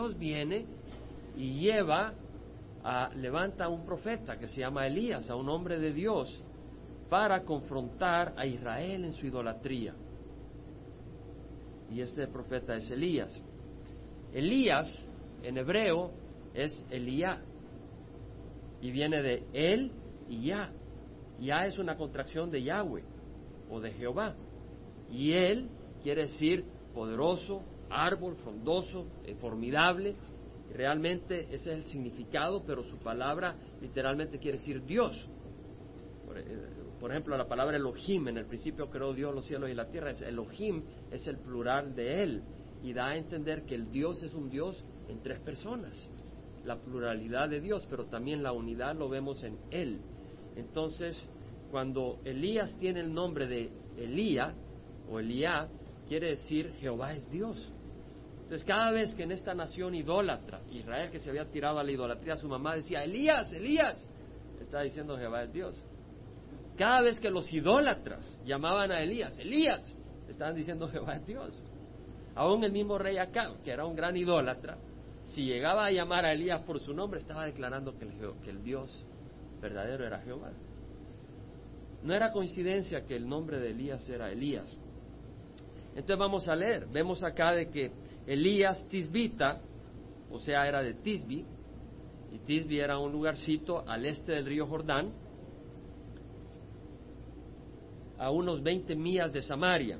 Dios viene y lleva a, levanta a un profeta que se llama Elías, a un hombre de Dios, para confrontar a Israel en su idolatría. Y este profeta es Elías. Elías, en hebreo, es Elías y viene de él y ya. Ya es una contracción de Yahweh o de Jehová. Y él quiere decir poderoso, árbol, frondoso, eh, formidable. Realmente ese es el significado, pero su palabra literalmente quiere decir Dios. Por, eh, por, ejemplo, la palabra Elohim, en el principio creó Dios los cielos y la tierra, es Elohim es el plural de él y da a entender que el Dios es un Dios en tres personas la pluralidad de Dios, pero también la unidad lo vemos en Él. Entonces, cuando Elías tiene el nombre de Elía o Elías, quiere decir Jehová es Dios. Entonces, cada vez que en esta nación idólatra, Israel que se había tirado a la idolatría, su mamá decía, Elías, Elías, está diciendo Jehová es Dios. Cada vez que los idólatras llamaban a Elías, Elías, estaban diciendo Jehová es Dios. Aún el mismo rey Acab, que era un gran idólatra, si llegaba a llamar a Elías por su nombre, estaba declarando que el, que el Dios verdadero era Jehová. No era coincidencia que el nombre de Elías era Elías. Entonces vamos a leer, vemos acá de que Elías Tisbita, o sea, era de Tisbi, y Tisbi era un lugarcito al este del río Jordán, a unos 20 millas de Samaria.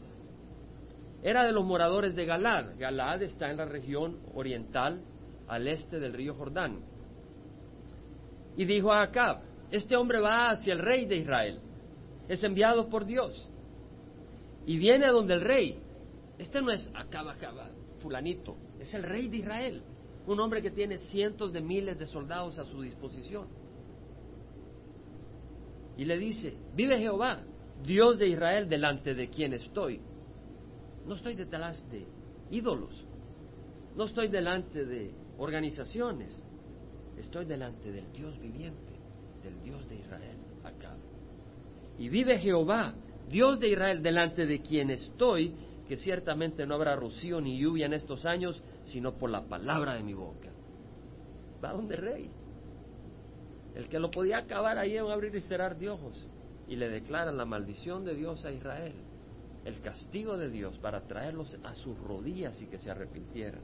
Era de los moradores de Galad. Galad está en la región oriental al este del río Jordán. Y dijo a Acab, este hombre va hacia el rey de Israel, es enviado por Dios, y viene a donde el rey, este no es Acab, Acab, fulanito, es el rey de Israel, un hombre que tiene cientos de miles de soldados a su disposición. Y le dice, vive Jehová, Dios de Israel, delante de quien estoy. No estoy detrás de ídolos, no estoy delante de organizaciones. Estoy delante del Dios viviente, del Dios de Israel, acá. Y vive Jehová, Dios de Israel, delante de quien estoy, que ciertamente no habrá rocío ni lluvia en estos años, sino por la palabra de mi boca. Va donde rey. El que lo podía acabar ahí en abrir y cerrar de ojos. Y le declaran la maldición de Dios a Israel, el castigo de Dios para traerlos a sus rodillas y que se arrepintieran.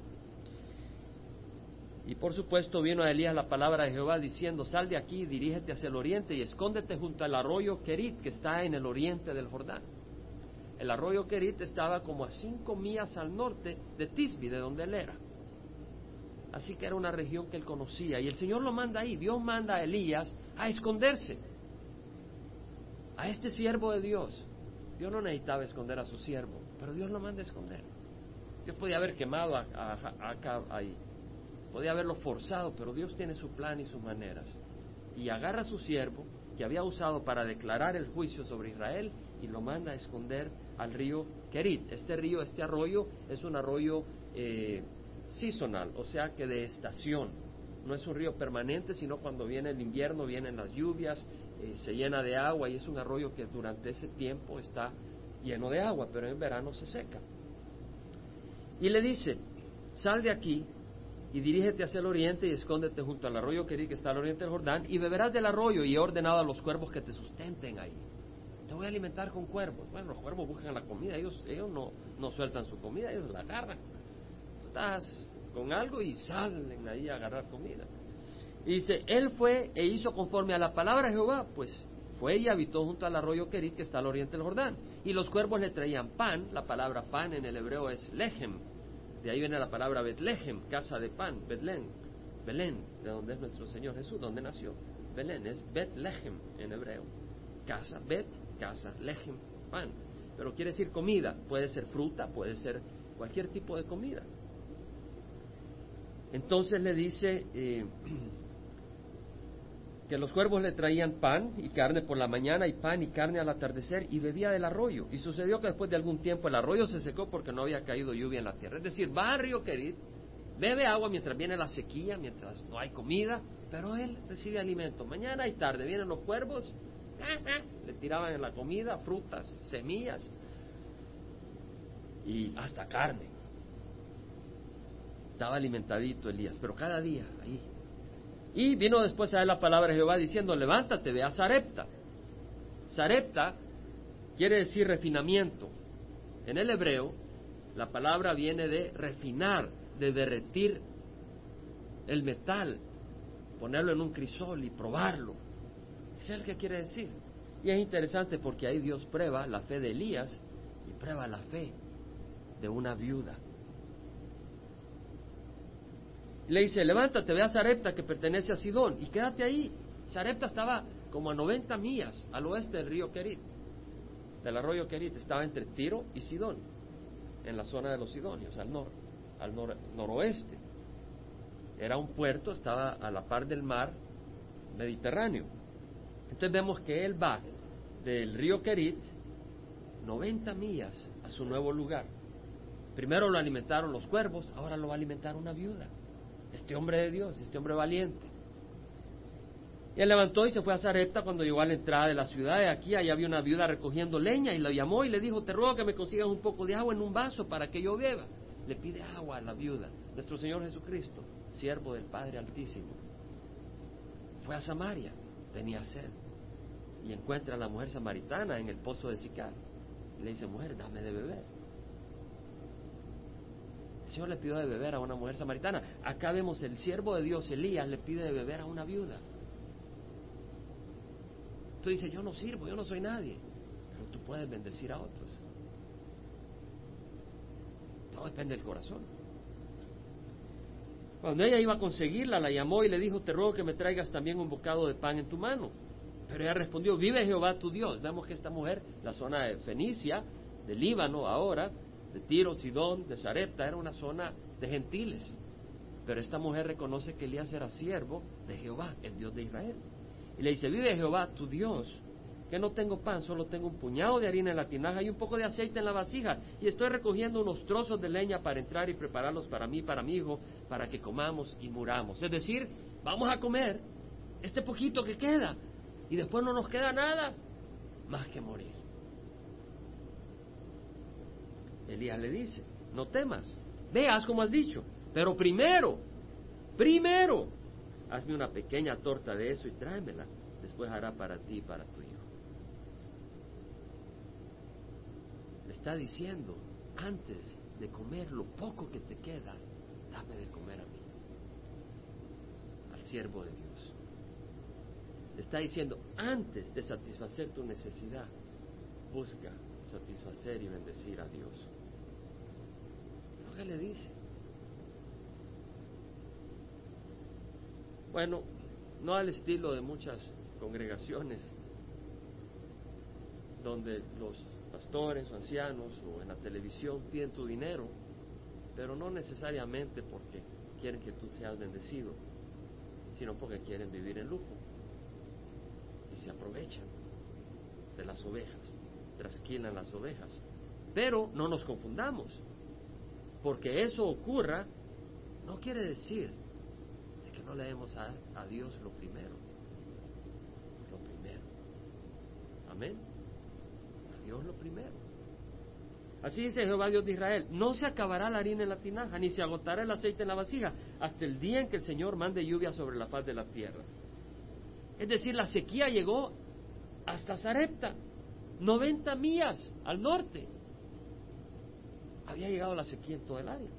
Y por supuesto vino a Elías la palabra de Jehová diciendo, sal de aquí, dirígete hacia el oriente y escóndete junto al arroyo Kerit que está en el oriente del Jordán. El arroyo Kerit estaba como a cinco millas al norte de Tisbi, de donde él era. Así que era una región que él conocía. Y el Señor lo manda ahí. Dios manda a Elías a esconderse. A este siervo de Dios. Dios no necesitaba esconder a su siervo, pero Dios lo manda a esconder. Dios podía haber quemado a, a, ahí podía haberlo forzado, pero Dios tiene su plan y sus maneras. Y agarra a su siervo, que había usado para declarar el juicio sobre Israel, y lo manda a esconder al río Kerit. Este río, este arroyo, es un arroyo eh, o sea que de estación. No es un río permanente, sino cuando viene el invierno, vienen las lluvias, eh, se llena de agua y es un arroyo que durante ese tiempo está lleno de agua, pero en verano se seca. Y le dice, sal de aquí y dirígete hacia el oriente y escóndete junto al arroyo Kerí que está al oriente del Jordán y beberás del arroyo y he ordenado a los cuervos que te sustenten ahí. Te voy a alimentar con cuervos. Bueno, los cuervos buscan la comida, ellos, ellos no, no sueltan su comida, ellos la agarran. Estás con algo y salen ahí a agarrar comida. Y dice, él fue e hizo conforme a la palabra de Jehová, pues fue y habitó junto al arroyo Kerit que está al oriente del Jordán. Y los cuervos le traían pan, la palabra pan en el hebreo es lejem, de ahí viene la palabra Betlehem, casa de pan, Betlén, Belén, de donde es nuestro Señor Jesús, donde nació. Belén es Betlehem en hebreo. Casa, Bet, casa, Lehem, pan. Pero quiere decir comida, puede ser fruta, puede ser cualquier tipo de comida. Entonces le dice, eh, que los cuervos le traían pan y carne por la mañana y pan y carne al atardecer y bebía del arroyo. Y sucedió que después de algún tiempo el arroyo se secó porque no había caído lluvia en la tierra. Es decir, va al río Querid, bebe agua mientras viene la sequía, mientras no hay comida, pero él recibe alimento. Mañana y tarde vienen los cuervos, le tiraban en la comida frutas, semillas y hasta carne. Estaba alimentadito Elías, pero cada día ahí. Y vino después a él la palabra de Jehová diciendo, levántate, ve a Zarepta. Zarepta quiere decir refinamiento. En el hebreo, la palabra viene de refinar, de derretir el metal, ponerlo en un crisol y probarlo. Es el que quiere decir. Y es interesante porque ahí Dios prueba la fe de Elías y prueba la fe de una viuda. Le dice, levántate, ve a Zarepta que pertenece a Sidón y quédate ahí. Zarepta estaba como a 90 millas al oeste del río Kerit, del arroyo Kerit, estaba entre Tiro y Sidón, en la zona de los Sidonios, al, nor, al noroeste. Era un puerto, estaba a la par del mar Mediterráneo. Entonces vemos que él va del río Kerit 90 millas a su nuevo lugar. Primero lo alimentaron los cuervos, ahora lo va a alimentar una viuda. Este hombre de Dios, este hombre valiente. Y él levantó y se fue a Zarepta cuando llegó a la entrada de la ciudad. Y aquí allá había una viuda recogiendo leña y la llamó y le dijo, te ruego que me consigas un poco de agua en un vaso para que yo beba. Le pide agua a la viuda, nuestro Señor Jesucristo, siervo del Padre Altísimo. Fue a Samaria, tenía sed y encuentra a la mujer samaritana en el pozo de Sicar. Le dice, mujer, dame de beber. El Señor le pidió de beber a una mujer samaritana. Acá vemos el siervo de Dios, Elías, le pide de beber a una viuda. Tú dices, yo no sirvo, yo no soy nadie, pero tú puedes bendecir a otros. Todo depende del corazón. Cuando ella iba a conseguirla, la llamó y le dijo, te ruego que me traigas también un bocado de pan en tu mano. Pero ella respondió, vive Jehová tu Dios. Vemos que esta mujer, la zona de Fenicia, de Líbano ahora, de Tiro, Sidón, de Sarepta, era una zona de gentiles. Pero esta mujer reconoce que Elías era siervo de Jehová, el Dios de Israel. Y le dice, vive Jehová tu Dios, que no tengo pan, solo tengo un puñado de harina en la tinaja y un poco de aceite en la vasija. Y estoy recogiendo unos trozos de leña para entrar y prepararlos para mí, para mi hijo, para que comamos y muramos. Es decir, vamos a comer este poquito que queda, y después no nos queda nada más que morir. Elías le dice, no temas, veas como has dicho, pero primero, primero, hazme una pequeña torta de eso y tráemela, después hará para ti y para tu hijo. Le está diciendo, antes de comer lo poco que te queda, dame de comer a mí, al siervo de Dios está diciendo, antes de satisfacer tu necesidad, busca satisfacer y bendecir a Dios. Lo que le dice. Bueno, no al estilo de muchas congregaciones donde los pastores o ancianos o en la televisión piden tu dinero, pero no necesariamente porque quieren que tú seas bendecido, sino porque quieren vivir en lujo se aprovechan de las ovejas, trasquilan las ovejas. Pero no nos confundamos, porque eso ocurra no quiere decir de que no le demos a, a Dios lo primero, lo primero. Amén. Dios lo primero. Así dice Jehová Dios de Israel, no se acabará la harina en la tinaja, ni se agotará el aceite en la vasija, hasta el día en que el Señor mande lluvia sobre la faz de la tierra. Es decir, la sequía llegó hasta Zarepta, 90 millas al norte. Había llegado la sequía en todo el área.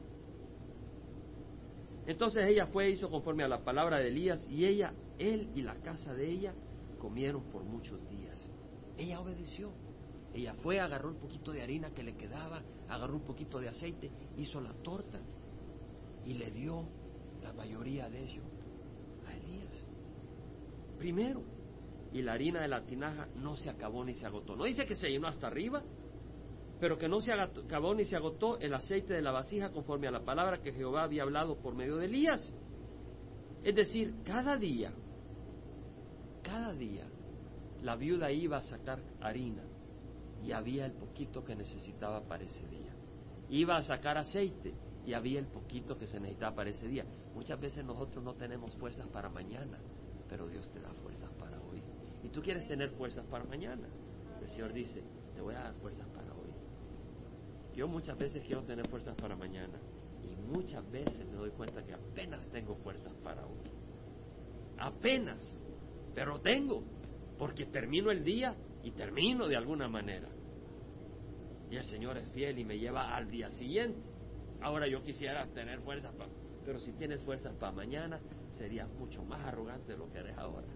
Entonces ella fue, hizo conforme a la palabra de Elías, y ella, él y la casa de ella comieron por muchos días. Ella obedeció. Ella fue, agarró un poquito de harina que le quedaba, agarró un poquito de aceite, hizo la torta y le dio la mayoría de ello primero. Y la harina de la tinaja no se acabó ni se agotó. No dice que se llenó hasta arriba, pero que no se acabó ni se agotó el aceite de la vasija conforme a la palabra que Jehová había hablado por medio de Elías. Es decir, cada día, cada día, la viuda iba a sacar harina y había el poquito que necesitaba para ese día. Iba a sacar aceite y había el poquito que se necesitaba para ese día. Muchas veces nosotros no tenemos fuerzas para mañana pero Dios te da fuerzas para hoy. Y tú quieres tener fuerzas para mañana. El Señor dice, te voy a dar fuerzas para hoy. Yo muchas veces quiero tener fuerzas para mañana, Y muchas veces me doy cuenta que apenas tengo fuerzas para uno. Apenas. Pero tengo. Porque termino el día y termino de alguna manera. Y el Señor es fiel y me lleva al día siguiente. Ahora yo quisiera tener fuerzas para... Pero si tienes fuerzas para mañana, serías mucho más arrogante de lo que eres ahora.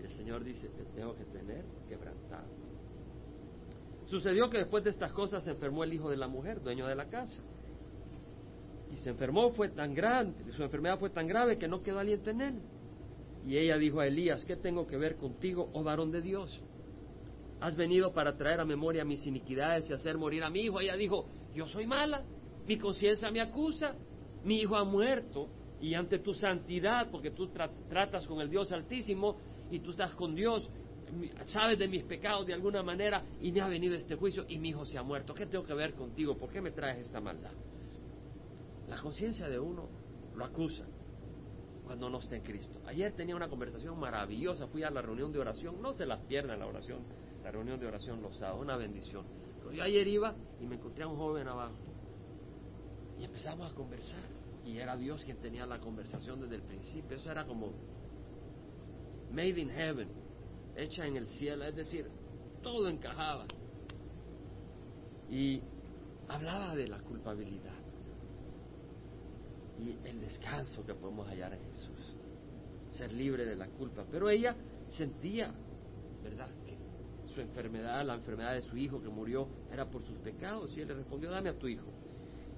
Y el Señor dice, te tengo que tener quebrantado. Sucedió que después de estas cosas se enfermó el hijo de la mujer, dueño de la casa. Y se enfermó, fue tan grande, su enfermedad fue tan grave que no quedó aliento en él. Y ella dijo a Elías, ¿qué tengo que ver contigo, oh varón de Dios? Has venido para traer a memoria mis iniquidades y hacer morir a mi hijo. Ella dijo, yo soy mala, mi conciencia me acusa, mi hijo ha muerto y ante tu santidad, porque tú tratas con el Dios altísimo y tú estás con Dios, sabes de mis pecados de alguna manera y me ha venido este juicio y mi hijo se ha muerto. ¿Qué tengo que ver contigo? ¿Por qué me traes esta maldad? La conciencia de uno lo acusa cuando no está en Cristo. Ayer tenía una conversación maravillosa, fui a la reunión de oración, no se las pierdan la oración, la reunión de oración los sábados, una bendición. Pero yo ayer iba y me encontré a un joven abajo y empezamos a conversar y era Dios quien tenía la conversación desde el principio, eso era como made in heaven, hecha en el cielo, es decir, todo encajaba. Y hablaba de la culpabilidad y el descanso que podemos hallar en Jesús, ser libre de la culpa. Pero ella sentía, ¿verdad?, que su enfermedad, la enfermedad de su hijo que murió, era por sus pecados. Y él le respondió, dame a tu hijo.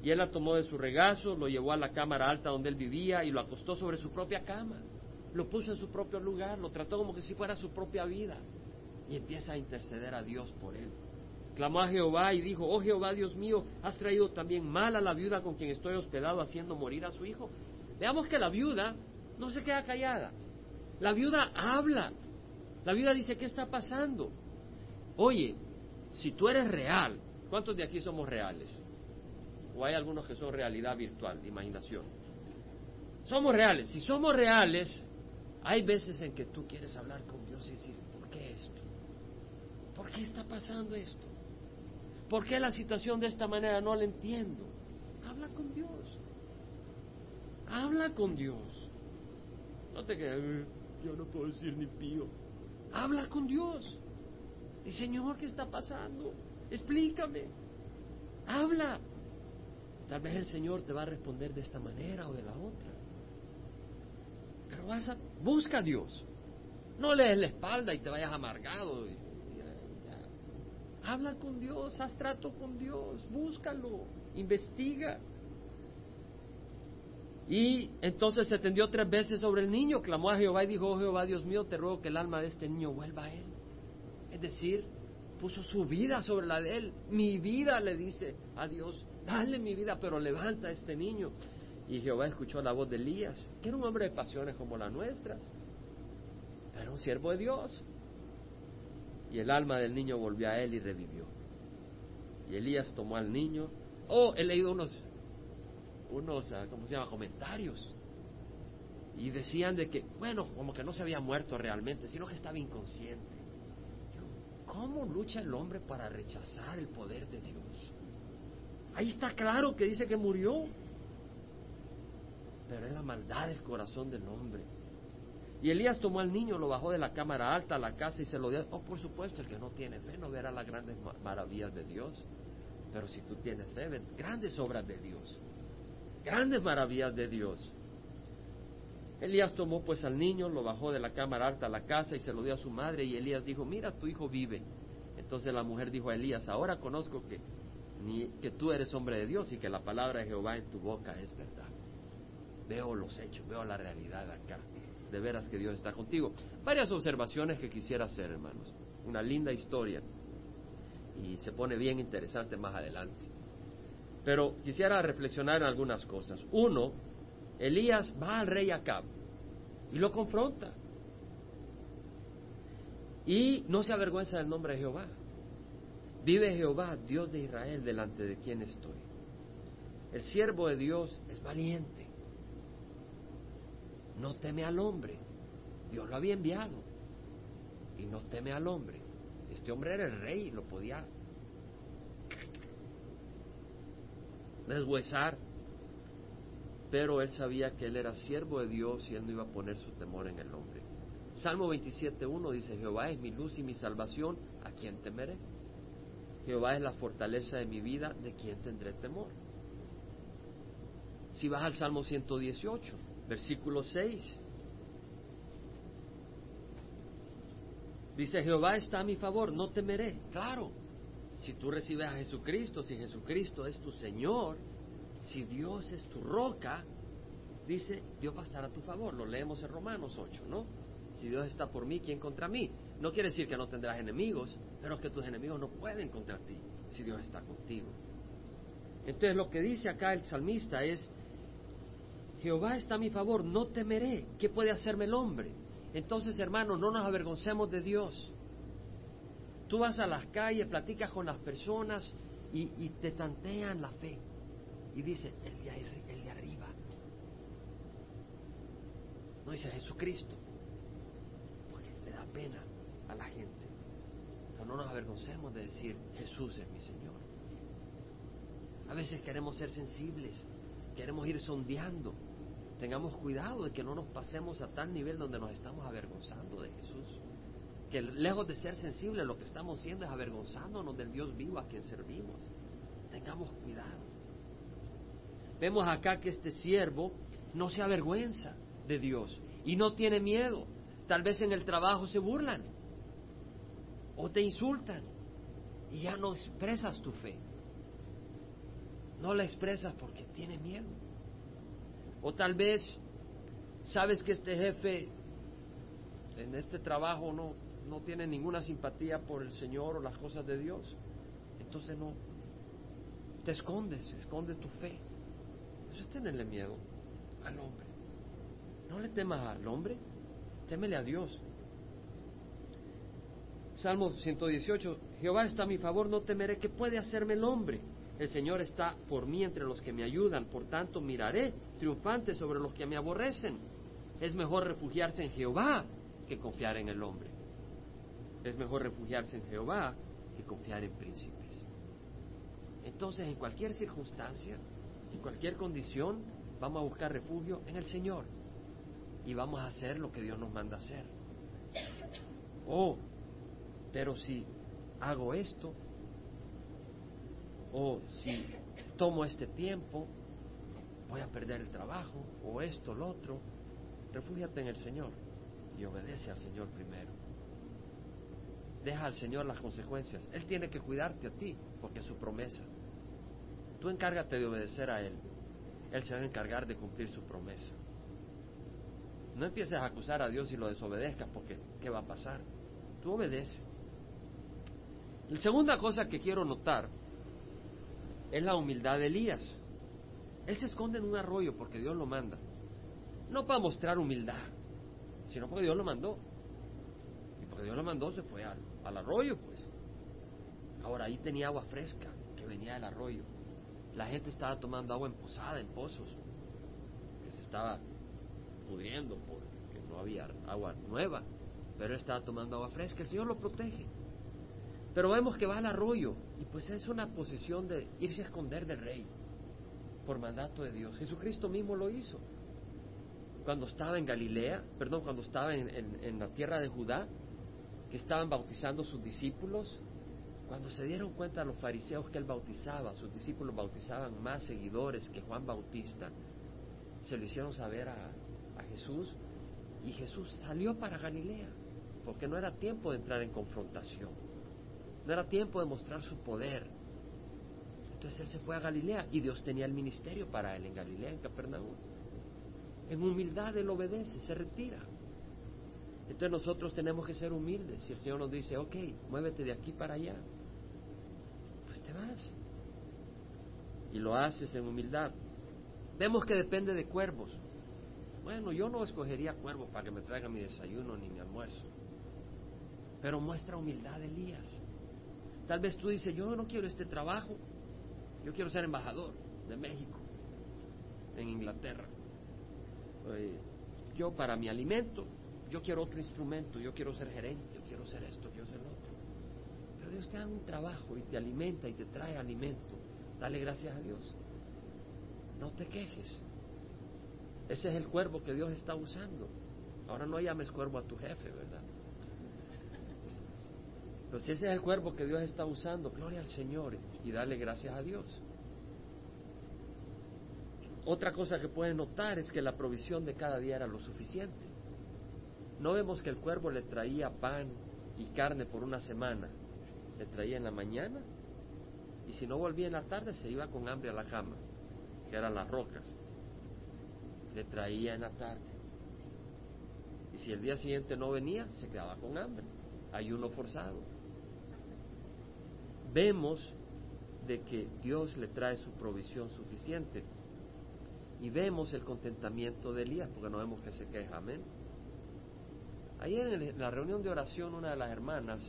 Y él la tomó de su regazo, lo llevó a la cámara alta donde él vivía y lo acostó sobre su propia cama. Lo puso en su propio lugar, lo trató como que si fuera su propia vida. Y empieza a interceder a Dios por él. Clamó a Jehová y dijo, oh Jehová Dios mío, has traído también mal a la viuda con quien estoy hospedado haciendo morir a su hijo. Veamos que la viuda no se queda callada. La viuda habla. La viuda dice, ¿qué está pasando? Oye, si tú eres real, ¿cuántos de aquí somos reales? O hay algunos que son realidad virtual, de imaginación. Somos reales. Si somos reales, hay veces en que tú quieres hablar con Dios y decir, ¿por qué esto? ¿Por qué está pasando esto? ¿Por qué la situación de esta manera? No la entiendo. Habla con Dios. Habla con Dios. No te quedes, yo no puedo decir ni pío. Habla con Dios. Y Señor, ¿qué está pasando? Explícame. Habla. Tal vez el Señor te va a responder de esta manera o de la otra. Pero vas a, busca a Dios. No lees la espalda y te vayas amargado. Habla con Dios, haz trato con Dios, búscalo, investiga. Y entonces se tendió tres veces sobre el niño, clamó a Jehová y dijo, oh Jehová Dios mío, te ruego que el alma de este niño vuelva a él. Es decir, puso su vida sobre la de él. Mi vida le dice a Dios, dale mi vida, pero levanta a este niño. Y Jehová escuchó la voz de Elías, que era un hombre de pasiones como las nuestras, pero un siervo de Dios. Y el alma del niño volvió a él y revivió. Y Elías tomó al niño. Oh, he leído unos, unos, ah, ¿cómo se llama? Comentarios. Y decían de que, bueno, como que no se había muerto realmente, sino que estaba inconsciente. ¿Cómo lucha el hombre para rechazar el poder de Dios? Ahí está claro que dice que murió. Pero es la maldad del corazón del hombre y Elías tomó al niño, lo bajó de la cámara alta a la casa y se lo dio. Oh, por supuesto, el que no tiene fe no verá las grandes maravillas de Dios. Pero si tú tienes fe, grandes obras de Dios. Grandes maravillas de Dios. Elías tomó pues al niño, lo bajó de la cámara alta a la casa y se lo dio a su madre. Y Elías dijo, mira, tu hijo vive. Entonces la mujer dijo a Elías, ahora conozco que, ni, que tú eres hombre de Dios y que la palabra de Jehová en tu boca es verdad. Veo los hechos, veo la realidad acá de veras que Dios está contigo. Varias observaciones que quisiera hacer, hermanos. Una linda historia. Y se pone bien interesante más adelante. Pero quisiera reflexionar en algunas cosas. Uno, Elías va al rey Acab y lo confronta. Y no se avergüenza del nombre de Jehová. Vive Jehová, Dios de Israel, delante de quien estoy. El siervo de Dios es valiente no teme al hombre. Dios lo había enviado y no teme al hombre. Este hombre era el rey, lo podía. deshuesar. Pero él sabía que él era siervo de Dios y él no iba a poner su temor en el hombre. Salmo 27.1 dice, Jehová es mi luz y mi salvación, ¿a quién temeré? Jehová es la fortaleza de mi vida, ¿de quién tendré temor? Si vas al Salmo 118, versículo 6, dice, Jehová está a mi favor, no temeré. Claro, si tú recibes a Jesucristo, si Jesucristo es tu Señor, si Dios es tu roca, dice, Dios va a estar a tu favor. Lo leemos en Romanos 8, ¿no? Si Dios está por mí, ¿quién contra mí? No quiere decir que no tendrás enemigos, pero que tus enemigos no pueden contra ti si Dios está contigo. Entonces lo que dice acá el salmista es, Jehová está a mi favor, no temeré. ¿Qué puede hacerme el hombre? Entonces, hermanos, no nos avergoncemos de Dios. Tú vas a las calles, platicas con las personas y, te tantean la fe. Y dice, el de, arriba. No dice Jesucristo. Porque le da pena a la gente. Pero no nos avergoncemos de decir, Jesús es mi Señor. A veces queremos ser sensibles, queremos ir sondeando. Tengamos cuidado de que no nos pasemos a tal nivel donde nos estamos avergonzando de Jesús que lejos de ser sensibles lo que estamos haciendo es avergonzándonos del Dios vivo a quien servimos. Tengamos cuidado. Vemos acá que este siervo no se avergüenza de Dios y no tiene miedo. Tal vez en el trabajo se burlan o te insultan y ya no expresas tu fe. No la expresas porque tiene miedo. O tal vez sabes que este jefe en este trabajo no, no tiene ninguna simpatía por el Señor o las cosas de Dios, entonces no, te escondes, escondes tu fe. Eso es tenerle miedo al hombre. No le temas al hombre, témele a Dios. Salmo 118, Jehová está a mi favor, no temeré, ¿qué puede hacerme el hombre? El Señor está por mí entre los que me ayudan, por tanto miraré triunfante sobre los que me aborrecen. Es mejor refugiarse en Jehová que confiar en el hombre. Es mejor refugiarse en Jehová que confiar en príncipes. Entonces, en cualquier circunstancia, en cualquier condición, vamos a buscar refugio en el Señor y vamos a hacer lo que Dios nos manda hacer. Oh, pero si hago esto, o si tomo este tiempo, voy a perder el trabajo, o esto, lo otro, refúgiate en el Señor y obedece al Señor primero deja al Señor las consecuencias. Él tiene que cuidarte a ti, porque es su promesa. Tú encárgate de obedecer a Él. Él se va a encargar de cumplir su promesa. No empieces a acusar a Dios y lo desobedezcas, porque ¿qué va a pasar? Tú obedece. La segunda cosa que quiero notar es la humildad de Elías. Él se esconde en un arroyo porque Dios lo manda. No para mostrar humildad, sino porque Dios lo mandó. Dios lo mandó, se fue al, arroyo, pues. Ahora ahí tenía agua fresca que venía del arroyo. La gente estaba tomando agua en posada, en pozos, que se estaba pudriendo porque no había agua nueva, pero él estaba tomando agua fresca. El Señor lo protege. Pero vemos que va al arroyo y pues es una posición de irse a esconder del rey por mandato de Dios. Jesucristo mismo lo hizo. Cuando estaba en Galilea, perdón, cuando estaba en la tierra de Judá, que estaban bautizando sus discípulos, cuando se dieron cuenta los fariseos que él bautizaba, sus discípulos bautizaban más seguidores que Juan Bautista, se lo hicieron saber a, a Jesús y Jesús salió para Galilea, porque no era tiempo de entrar en confrontación, no era tiempo de mostrar su poder. Él se fue a Galilea y Dios tenía el ministerio para él en Galilea, en Capernaum. En humildad él obedece, se retira. Entonces nosotros tenemos que ser humildes. Si el Señor nos dice, ok, muévete de aquí para allá, pues te vas. Y lo haces en humildad. Vemos que depende de cuervos. Bueno, yo no escogería cuervos para que me traigan mi desayuno ni mi almuerzo. Pero muestra humildad Elías. Tal vez tú dices, yo no quiero este trabajo. Yo quiero ser embajador de México en Inglaterra. yo para mi alimento yo quiero otro instrumento, yo quiero ser gerente, yo quiero ser esto, yo quiero ser lo otro. Pero Dios te da un trabajo y te alimenta y te trae alimento. Dale gracias a Dios. no te quejes. Ese es el cuervo que Dios está usando. Ahora no llames cuervo a tu jefe, ¿verdad? Si ese es el cuervo que Dios está usando, gloria al Señor y dale gracias a Dios. Otra cosa que puedes notar es que la provisión de cada día era lo suficiente. No vemos que el cuervo le traía pan y carne por una semana. Le traía en la mañana y si no volvía en la tarde se iba con hambre a la cama, que eran las rocas. Le traía en la tarde. Y si el día siguiente no venía, se quedaba con hambre. Ayuno forzado. Vemos de que Dios le trae su provisión suficiente. Y vemos el contentamiento de Elías, porque no vemos que se queja. Amén. Ayer en la reunión de oración, una de las hermanas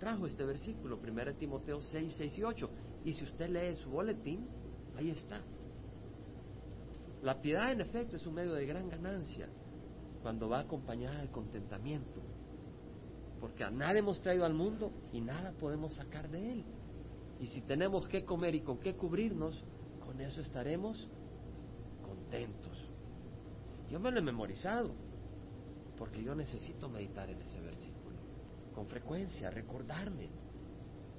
trajo este versículo, 1 Timoteo 6, 6 y 8. Y si usted lee su boletín, ahí está. La piedad, en efecto, es un medio de gran ganancia cuando va acompañada de contentamiento. Porque a nada hemos traído al mundo y nada podemos sacar de él. Y si tenemos que comer y con qué cubrirnos, con eso estaremos contentos. Yo me lo he memorizado, porque yo necesito meditar en ese versículo con frecuencia, recordarme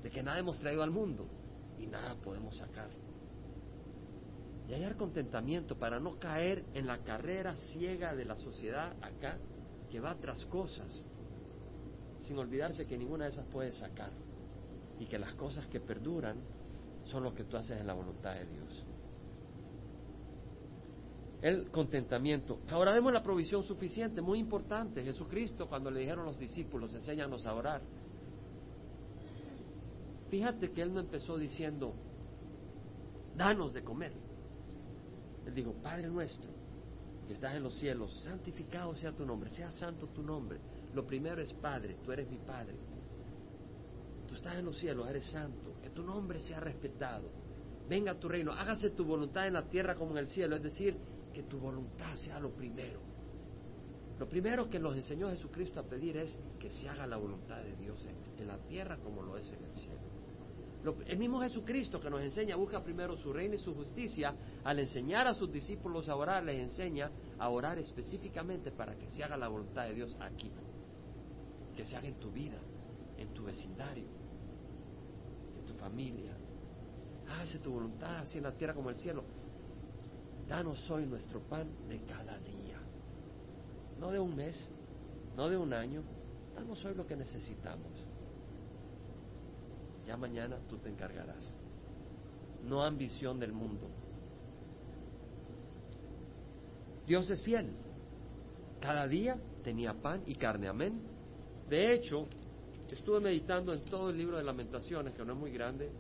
de que nada hemos traído al mundo y nada podemos sacar. Y hallar contentamiento para no caer en la carrera ciega de la sociedad acá que va tras cosas, sin olvidarse que ninguna de esas puedes sacar y que las cosas que perduran son lo que tú haces en la voluntad de Dios el contentamiento. Ahora vemos la provisión suficiente, muy importante. Jesucristo, cuando le dijeron a los discípulos, enséñanos a orar. Fíjate que él no empezó diciendo, danos de comer. Él dijo, Padre nuestro, que estás en los cielos, santificado sea tu nombre, sea santo tu nombre. Lo primero es Padre, tú eres mi Padre. Tú estás en los cielos, eres santo, que tu nombre sea respetado. Venga a tu reino, hágase tu voluntad en la tierra como en el cielo, es decir, que tu voluntad sea lo primero. Lo primero que nos enseñó Jesucristo a pedir es que se haga la voluntad de Dios en, la tierra como lo es en el cielo. el mismo Jesucristo que nos enseña, busca primero su reino y su justicia, al enseñar a sus discípulos a orar, les enseña a orar específicamente para que se haga la voluntad de Dios aquí, que se haga en tu vida, en tu vecindario, en tu familia. Hágase tu voluntad así en la tierra como en el cielo. Danos hoy nuestro pan de cada día. No de un mes, no de un año. Danos hoy lo que necesitamos. Ya mañana tú te encargarás. No ambición del mundo. Dios es fiel. Cada día tenía pan y carne. Amén. De hecho, estuve meditando en todo el libro de lamentaciones, que no es muy grande,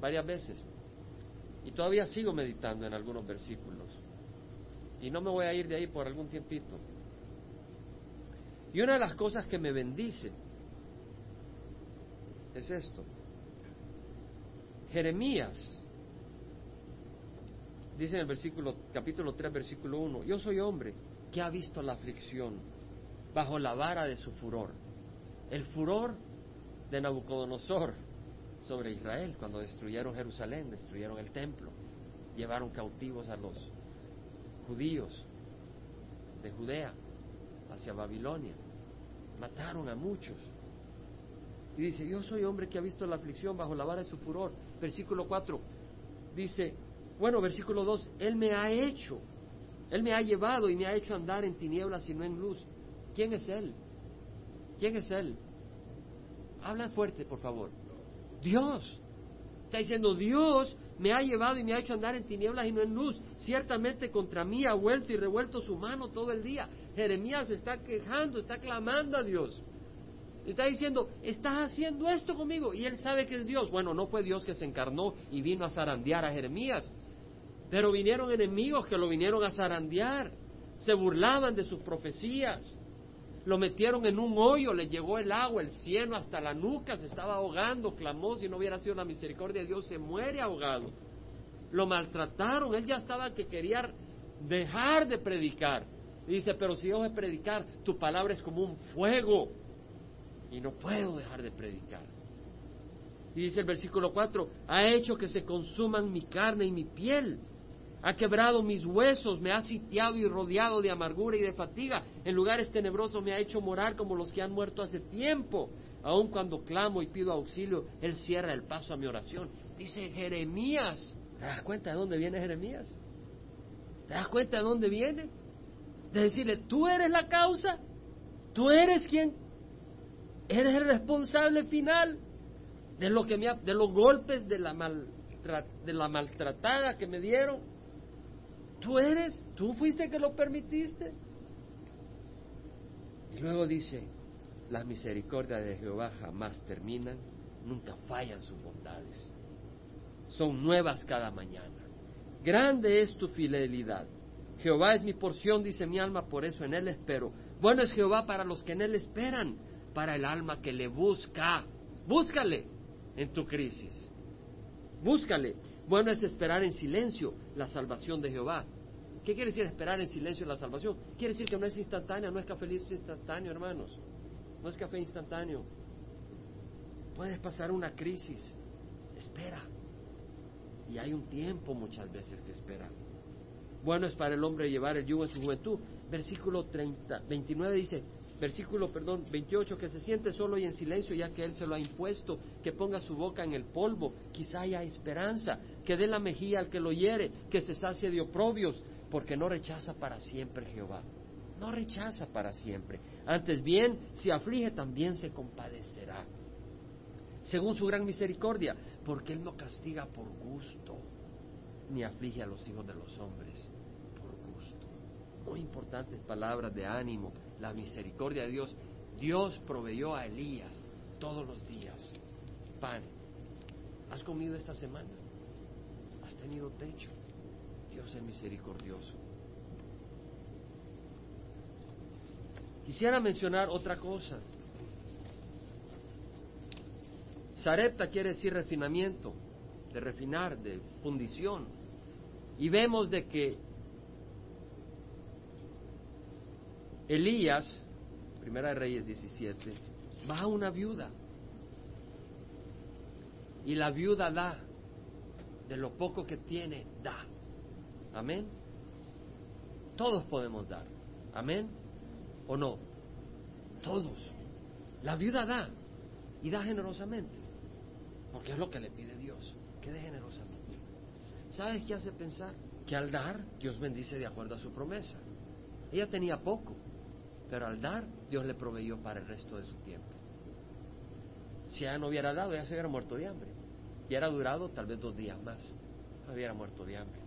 varias veces. Y todavía sigo meditando en algunos versículos. Y no me voy a ir de ahí por algún tiempito. Y una de las cosas que me bendice es esto. Jeremías dice en el versículo capítulo 3 versículo 1, yo soy hombre que ha visto la aflicción bajo la vara de su furor. El furor de Nabucodonosor sobre Israel cuando destruyeron Jerusalén, destruyeron el templo, llevaron cautivos a los judíos de Judea hacia Babilonia, mataron a muchos. Y dice, yo soy hombre que ha visto la aflicción bajo la vara de su furor. Versículo 4 dice, bueno, versículo 2, Él me ha hecho, Él me ha llevado y me ha hecho andar en tinieblas y no en luz. ¿Quién es Él? ¿Quién es Él? Habla fuerte, por favor. Dios. Está diciendo, Dios me ha llevado y me ha hecho andar en tinieblas y no en luz. Ciertamente contra mí ha vuelto y revuelto su mano todo el día. Jeremías está quejando, está clamando a Dios. Está diciendo, estás haciendo esto conmigo. Y él sabe que es Dios. Bueno, no fue Dios que se encarnó y vino a zarandear a Jeremías. Pero vinieron enemigos que lo vinieron a zarandear. Se burlaban de sus profecías. Lo metieron en un hoyo, le llegó el agua, el cielo hasta la nuca, se estaba ahogando, clamó, si no hubiera sido la misericordia de Dios, se muere ahogado. Lo maltrataron, él ya estaba que quería dejar de predicar. dice, pero si dejo de predicar, tu palabra es como un fuego y no puedo dejar de predicar. Y dice el versículo 4, ha hecho que se consuman mi carne y mi piel Ha quebrado mis huesos, me ha sitiado y rodeado de amargura y de fatiga. En lugares tenebrosos me ha hecho morar como los que han muerto hace tiempo. Aun cuando clamo y pido auxilio, Él cierra el paso a mi oración. Dice Jeremías. ¿Te das cuenta de dónde viene Jeremías? ¿Te das cuenta de dónde viene? De decirle, tú eres la causa, tú eres quien, eres el responsable final de lo que me de los golpes, de la, de la maltratada que me dieron. Tú eres, tú fuiste que lo permitiste. Y luego dice, las misericordias de Jehová jamás terminan, nunca fallan sus bondades. Son nuevas cada mañana. Grande es tu fidelidad. Jehová es mi porción, dice mi alma, por eso en él espero. Bueno es Jehová para los que en él esperan, para el alma que le busca. Búscale en tu crisis. Búscale. Bueno es esperar en silencio la salvación de Jehová. ¿Qué quiere decir esperar en silencio la salvación? Quiere decir que no es instantánea, no es café instantáneo, hermanos. No es café instantáneo. Puedes pasar una crisis. Espera. Y hay un tiempo muchas veces que esperar. Bueno es para el hombre llevar el yugo en su juventud. Versículo 30, 29 dice, versículo, perdón, 28, que se siente solo y en silencio ya que Él se lo ha impuesto, que ponga su boca en el polvo, quizá haya esperanza, que dé la mejilla al que lo hiere, que se sacie de oprobios, porque no rechaza para siempre Jehová. No rechaza para siempre. Antes bien, si aflige, también se compadecerá. Según su gran misericordia, porque Él no castiga por gusto, ni aflige a los hijos de los hombres por gusto. Muy importantes palabras de ánimo la misericordia de Dios. Dios proveyó a Elías todos los días pan. ¿Has comido esta semana? ¿Has tenido techo? Dios es misericordioso. Quisiera mencionar otra cosa. Sarepta quiere decir refinamiento, de refinar, de fundición. Y vemos de que Elías, Primera de Reyes 17, va a una viuda. Y la viuda da, de lo poco que tiene, da. Amén. Todos podemos dar. Amén. ¿O no? Todos. La viuda da y da generosamente. Porque es lo que le pide Dios, que dé generosamente. ¿Sabes qué hace pensar? Que al dar, Dios bendice de acuerdo a su promesa. Ella tenía poco, pero al dar, Dios le proveyó para el resto de su tiempo. Si ella no hubiera dado, ella se hubiera muerto de hambre. Y hubiera durado tal vez dos días más. hubiera muerto de hambre.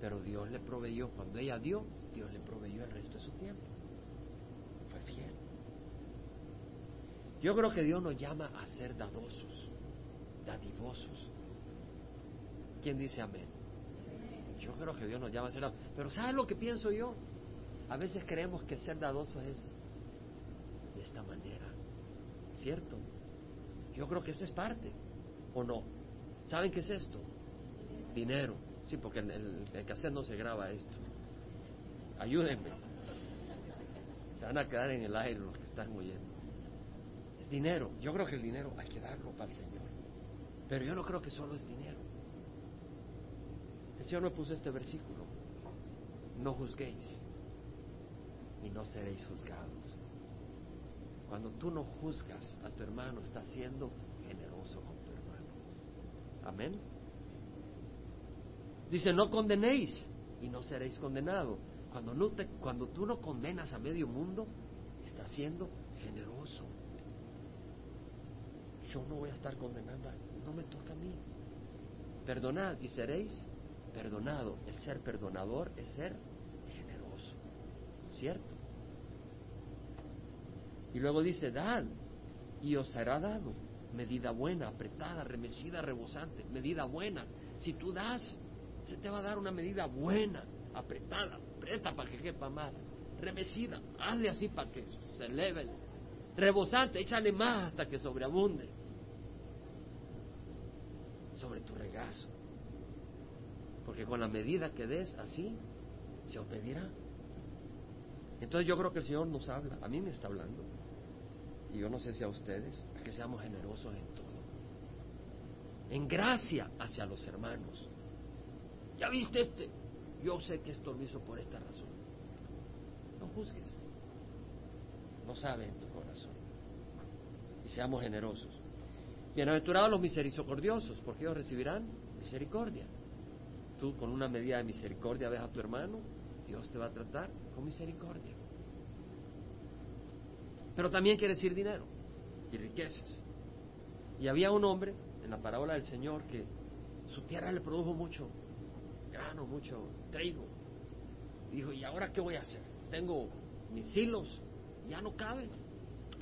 Pero Dios le proveyó. Cuando ella dio, Dios le proveyó el resto de su tiempo. Fue fiel. Yo creo que Dios nos llama a ser dadosos, dadivosos. ¿Quién dice amén? Yo creo que Dios nos llama a ser dadosos. Pero ¿sabes lo que pienso yo? A veces creemos que ser dadoso es de esta manera, ¿cierto? Yo creo que eso es parte, ¿o no? ¿Saben qué es esto? Dinero. Sí, porque en el, el cassette no se graba esto. Ayúdenme. Se van a quedar en el aire los que están oyendo. Es dinero. Yo creo que el dinero hay que darlo para el Señor. Pero yo no creo que solo es dinero. El Señor me puso este versículo. No juzguéis y no seréis juzgados. Cuando tú no juzgas a tu hermano, estás siendo generoso con tu hermano. Amén. Dice, no condenéis y no seréis condenados. Cuando, tú no condenas a medio mundo, estás siendo generoso. Yo no voy a estar condenando, no me toca a mí. Perdonad y seréis perdonado. El ser perdonador es ser. ¿Cierto? Y luego dice, dad y os será dado. Medida buena, apretada, remecida, rebosante. Medida buena. Si tú das, se te va a dar una medida buena, apretada, aprieta para que quepa más. Remecida, hazle así para que se eleve. Rebosante, échale más hasta que sobreabunde. Sobre tu regazo. Porque con la medida que des así, se os pedirá. Entonces yo creo que el Señor nos habla, a mí me está hablando, y yo no sé si a ustedes, a que seamos generosos en todo, en gracia hacia los hermanos. ¿Ya viste este? yo sé que esto lo hizo por esta razón. No juzgues. No sabe en tu corazón. Y seamos generosos. Bienaventurados los misericordiosos, porque ellos recibirán misericordia. Tú con una medida de misericordia ves a tu hermano, Dios te va a tratar con misericordia. Pero también quiere decir dinero y riquezas. Y había un hombre en la parábola del Señor que su tierra le produjo mucho grano, mucho trigo. dijo, ¿y ahora qué voy a hacer? Tengo mis hilos, ya no caben.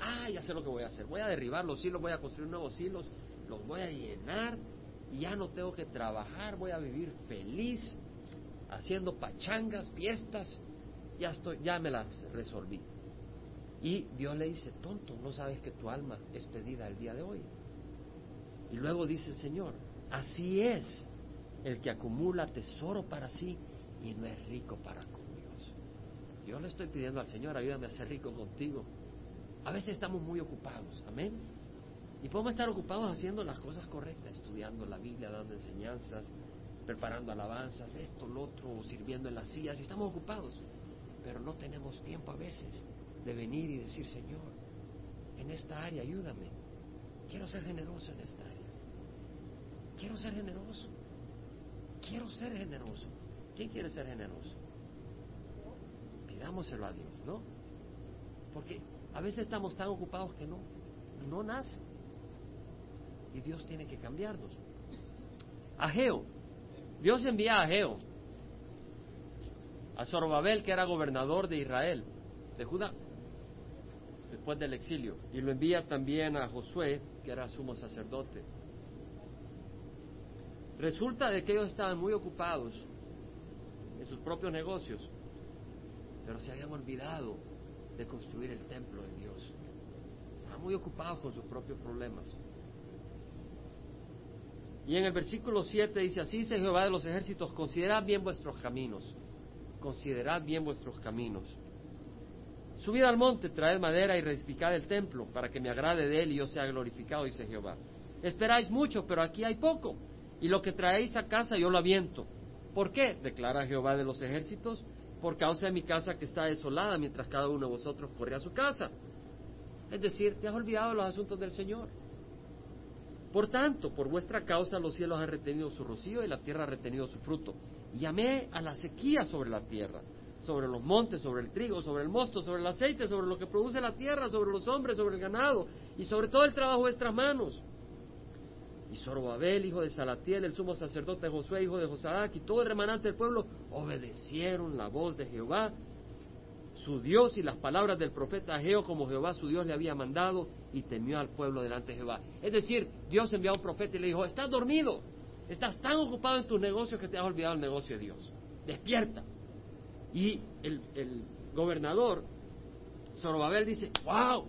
Ah, ya sé lo que voy a hacer. Voy a derribar los hilos, voy a construir nuevos hilos, los voy a llenar y ya no tengo que trabajar, voy a vivir feliz, haciendo pachangas, fiestas, ya estoy, ya me las resolví. Y Dios le dice, tonto, no sabes que tu alma es pedida el día de hoy. Y luego dice el Señor, así es el que acumula tesoro para sí y no es rico para con Dios. Yo le estoy pidiendo al Señor, ayúdame a ser rico contigo. A veces estamos muy ocupados, amén. Y podemos estar ocupados haciendo las cosas correctas, estudiando la Biblia, dando enseñanzas, preparando alabanzas, esto, lo otro, sirviendo en las sillas, y estamos ocupados. Pero no tenemos tiempo a veces de venir y decir, Señor, en esta área ayúdame. Quiero ser generoso en esta área. Quiero ser generoso. Quiero ser generoso. ¿Quién quiere ser generoso? Pidámoselo a Dios, ¿no? Porque a veces estamos tan ocupados que no, no nace. Y Dios tiene que cambiarnos. Ageo. Dios envía a Ageo, a Zorobabel, que era gobernador de Israel, de Judá, después del exilio. Y lo envía también a Josué, que era sumo sacerdote. Resulta de que ellos estaban muy ocupados en sus propios negocios, pero se habían olvidado de construir el templo de Dios. Estaban muy ocupados con sus propios problemas. Y en el versículo 7 dice, así dice Jehová de los ejércitos, considerad bien vuestros caminos, considerad bien vuestros caminos. Subid al monte, traed madera y reedificad el templo, para que me agrade de él y yo sea glorificado, dice Jehová. Esperáis mucho, pero aquí hay poco, y lo que traéis a casa yo lo aviento. ¿Por qué? declara Jehová de los ejércitos, por causa de mi casa que está desolada, mientras cada uno de vosotros corre a su casa. Es decir, te has olvidado los asuntos del Señor. Por tanto, por vuestra causa los cielos han retenido su rocío y la tierra ha retenido su fruto. Llamé a la sequía sobre la tierra, sobre los montes, sobre el trigo, sobre el mosto, sobre el aceite, sobre lo que produce la tierra, sobre los hombres, sobre el ganado y sobre todo el trabajo de vuestras manos. Y Zorobabel, hijo de Salatiel, el sumo sacerdote Josué, hijo de Josadac, y todo el remanente del pueblo obedecieron la voz de Jehová su Dios y las palabras del profeta Ageo como Jehová su Dios le había mandado y temió al pueblo delante de Jehová. Es decir, Dios envió a un profeta y le dijo, estás dormido, estás tan ocupado en tus negocios que te has olvidado el negocio de Dios. Despierta. Y el, el gobernador, Zorobabel, dice, wow.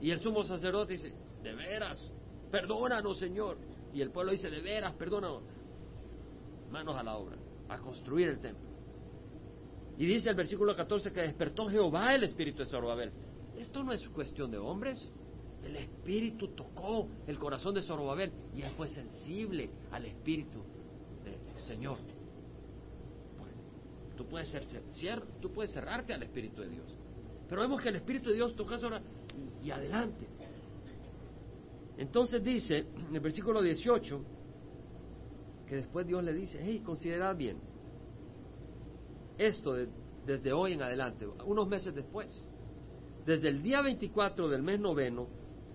Y el sumo sacerdote dice, de veras, perdónanos Señor. Y el pueblo dice, de veras, perdónanos. Manos a la obra, a construir el templo. Y dice el versículo 14 que despertó Jehová el espíritu de Zorobabel. Esto no es cuestión de hombres. El espíritu tocó el corazón de Zorobabel y él fue sensible al espíritu del Señor. Tú puedes ser tú puedes cerrarte al espíritu de Dios. Pero vemos que el espíritu de Dios toca ahora y adelante. Entonces dice en el versículo 18 que después Dios le dice, hey, considerad bien, esto desde hoy en adelante, unos meses después. Desde el día 24 del mes noveno,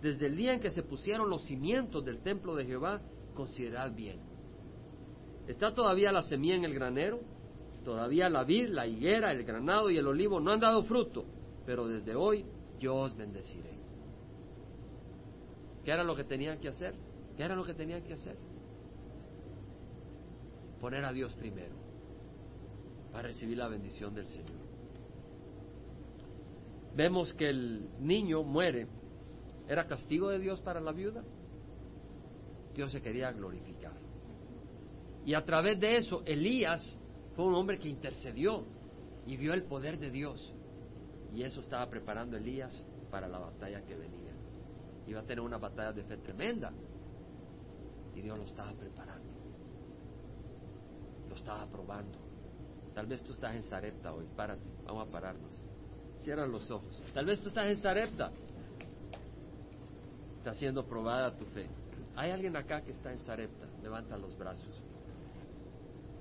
desde el día en que se pusieron los cimientos del templo de Jehová, considerad bien. ¿Está todavía la semilla en el granero? Todavía la vid, la higuera, el granado y el olivo no han dado fruto, pero desde hoy yo os bendeciré. ¿Qué era lo que tenían que hacer? ¿Qué era lo que tenían que hacer? Poner a Dios primero para recibir la bendición del Señor. Vemos que el niño muere. ¿Era castigo de Dios para la viuda? Dios se quería glorificar. Y a través de eso, Elías fue un hombre que intercedió y vio el poder de Dios. Y eso estaba preparando Elías para la batalla que venía. Iba a tener una batalla de fe tremenda. Y Dios lo estaba preparando. Lo estaba probando Tal vez tú estás en Sarepta hoy. Párate, vamos a pararnos. Cierra los ojos. Tal vez tú estás en Sarepta. Está siendo probada tu fe. ¿Hay alguien acá que está en Sarepta? Levanta los brazos.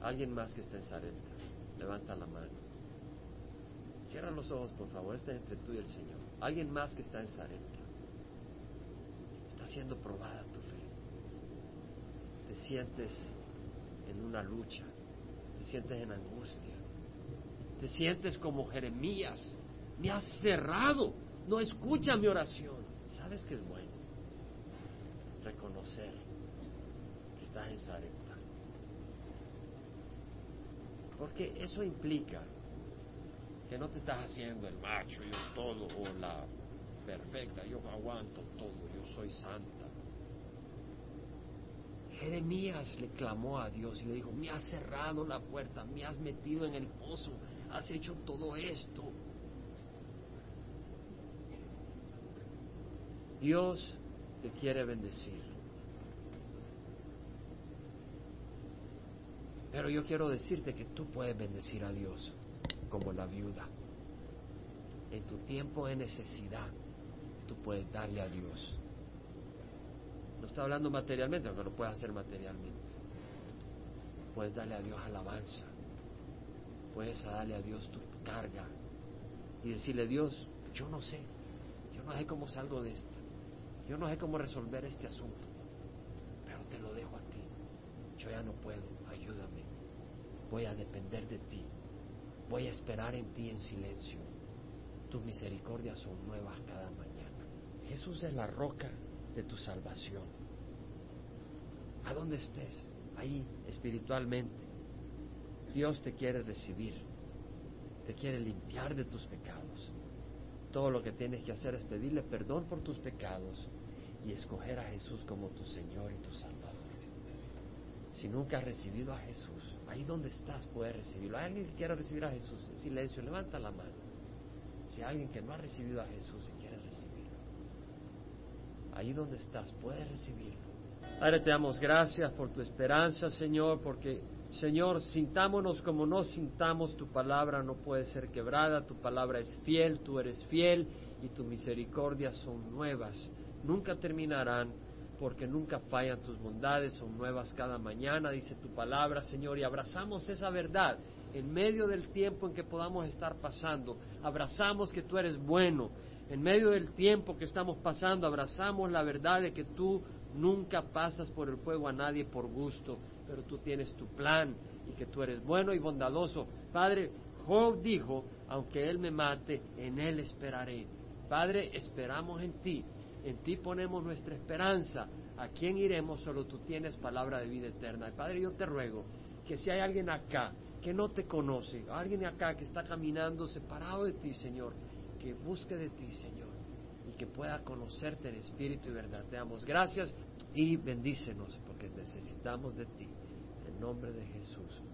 Alguien más que está en Sarepta. Levanta la mano. Cierra los ojos, por favor. Este es entre tú y el Señor. Alguien más que está en Sarepta. Está siendo probada tu fe. Te sientes en una lucha. Te sientes en angustia. Te sientes como Jeremías. Me has cerrado. No escucha mi oración. ¿Sabes que es bueno? Reconocer que estás en Sarepta. Porque eso implica que no te estás haciendo el macho, yo todo, o la perfecta, yo aguanto todo, yo soy santa. Jeremías le clamó a Dios y le dijo, me has cerrado la puerta, me has metido en el pozo, has hecho todo esto. Dios te quiere bendecir. Pero yo quiero decirte que tú puedes bendecir a Dios como la viuda. En tu tiempo de necesidad, tú puedes darle a Dios. No estoy hablando materialmente, aunque lo puedes hacer materialmente. Puedes darle a Dios alabanza. Puedes darle a Dios tu carga y decirle, Dios, yo no sé, yo no sé cómo salgo de esto, yo no sé cómo resolver este asunto, pero te lo dejo a ti. Yo ya no puedo, ayúdame. Voy a depender de ti. Voy a esperar en ti en silencio. Tus misericordias son nuevas cada mañana. Jesús es la roca de tu salvación. A donde estés, ahí espiritualmente, Dios te quiere recibir, te quiere limpiar de tus pecados. Todo lo que tienes que hacer es pedirle perdón por tus pecados y escoger a Jesús como tu Señor y tu Salvador. Si nunca has recibido a Jesús, ahí donde estás puedes recibirlo. ¿Hay alguien que quiera recibir a Jesús en silencio? Levanta la mano. Si hay alguien que no ha recibido a Jesús y quiere recibirlo, ahí donde estás puedes recibirlo. Padre, te damos gracias por tu esperanza, Señor, porque, Señor, sintámonos como no sintamos, tu palabra no puede ser quebrada, tu palabra es fiel, tú eres fiel y tus misericordias son nuevas, nunca terminarán porque nunca fallan tus bondades, son nuevas cada mañana, dice tu palabra, Señor, y abrazamos esa verdad en medio del tiempo en que podamos estar pasando. Abrazamos que tú eres bueno. En medio del tiempo que estamos pasando, abrazamos la verdad de que tú nunca pasas por el fuego a nadie por gusto, pero tú tienes tu plan y que tú eres bueno y bondadoso. Padre, Job dijo, aunque él me mate, en él esperaré. Padre, esperamos en ti. En ti ponemos nuestra esperanza. ¿A quién iremos? Solo tú tienes palabra de vida eterna. Padre, yo te ruego que si hay alguien acá que no te conoce, alguien acá que está caminando separado de ti, Señor, que busque de ti, Señor, y que pueda conocerte en espíritu y verdad. Te damos gracias y bendícenos porque necesitamos de ti. En nombre de Jesús.